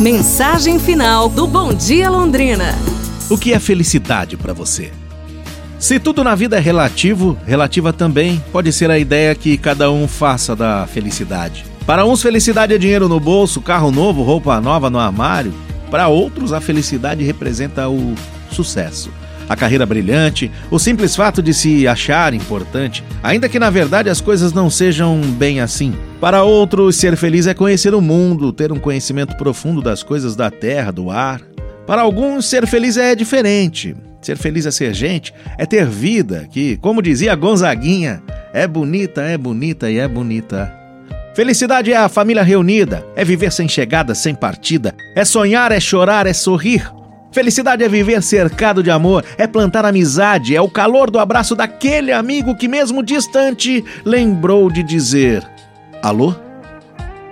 Mensagem final do Bom Dia Londrina. O que é felicidade para você? Se tudo na vida é relativo, relativa também pode ser a ideia que cada um faça da felicidade. Para uns, felicidade é dinheiro no bolso, carro novo, roupa nova no armário. Para outros, a felicidade representa o sucesso a carreira brilhante, o simples fato de se achar importante, ainda que na verdade as coisas não sejam bem assim. Para outros, ser feliz é conhecer o mundo, ter um conhecimento profundo das coisas da terra, do ar. Para alguns, ser feliz é diferente. Ser feliz é ser gente, é ter vida, que, como dizia Gonzaguinha, é bonita, é bonita e é bonita. Felicidade é a família reunida, é viver sem chegada, sem partida, é sonhar, é chorar, é sorrir. Felicidade é viver cercado de amor, é plantar amizade, é o calor do abraço daquele amigo que, mesmo distante, lembrou de dizer: Alô?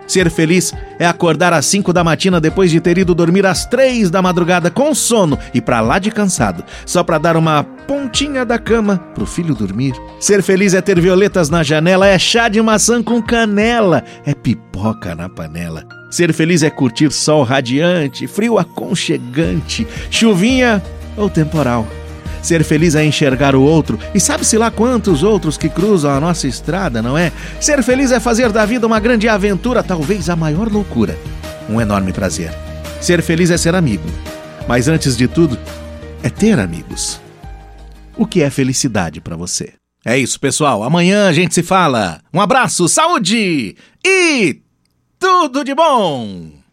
Ser feliz é acordar às 5 da matina depois de ter ido dormir às 3 da madrugada com sono e pra lá de cansado, só para dar uma pontinha da cama pro filho dormir. Ser feliz é ter violetas na janela, é chá de maçã com canela, é pipoca na panela. Ser feliz é curtir sol radiante, frio aconchegante, chuvinha ou temporal. Ser feliz é enxergar o outro, e sabe-se lá quantos outros que cruzam a nossa estrada, não é? Ser feliz é fazer da vida uma grande aventura, talvez a maior loucura. Um enorme prazer. Ser feliz é ser amigo. Mas antes de tudo, é ter amigos. O que é felicidade para você? É isso, pessoal. Amanhã a gente se fala. Um abraço, saúde e tudo de bom!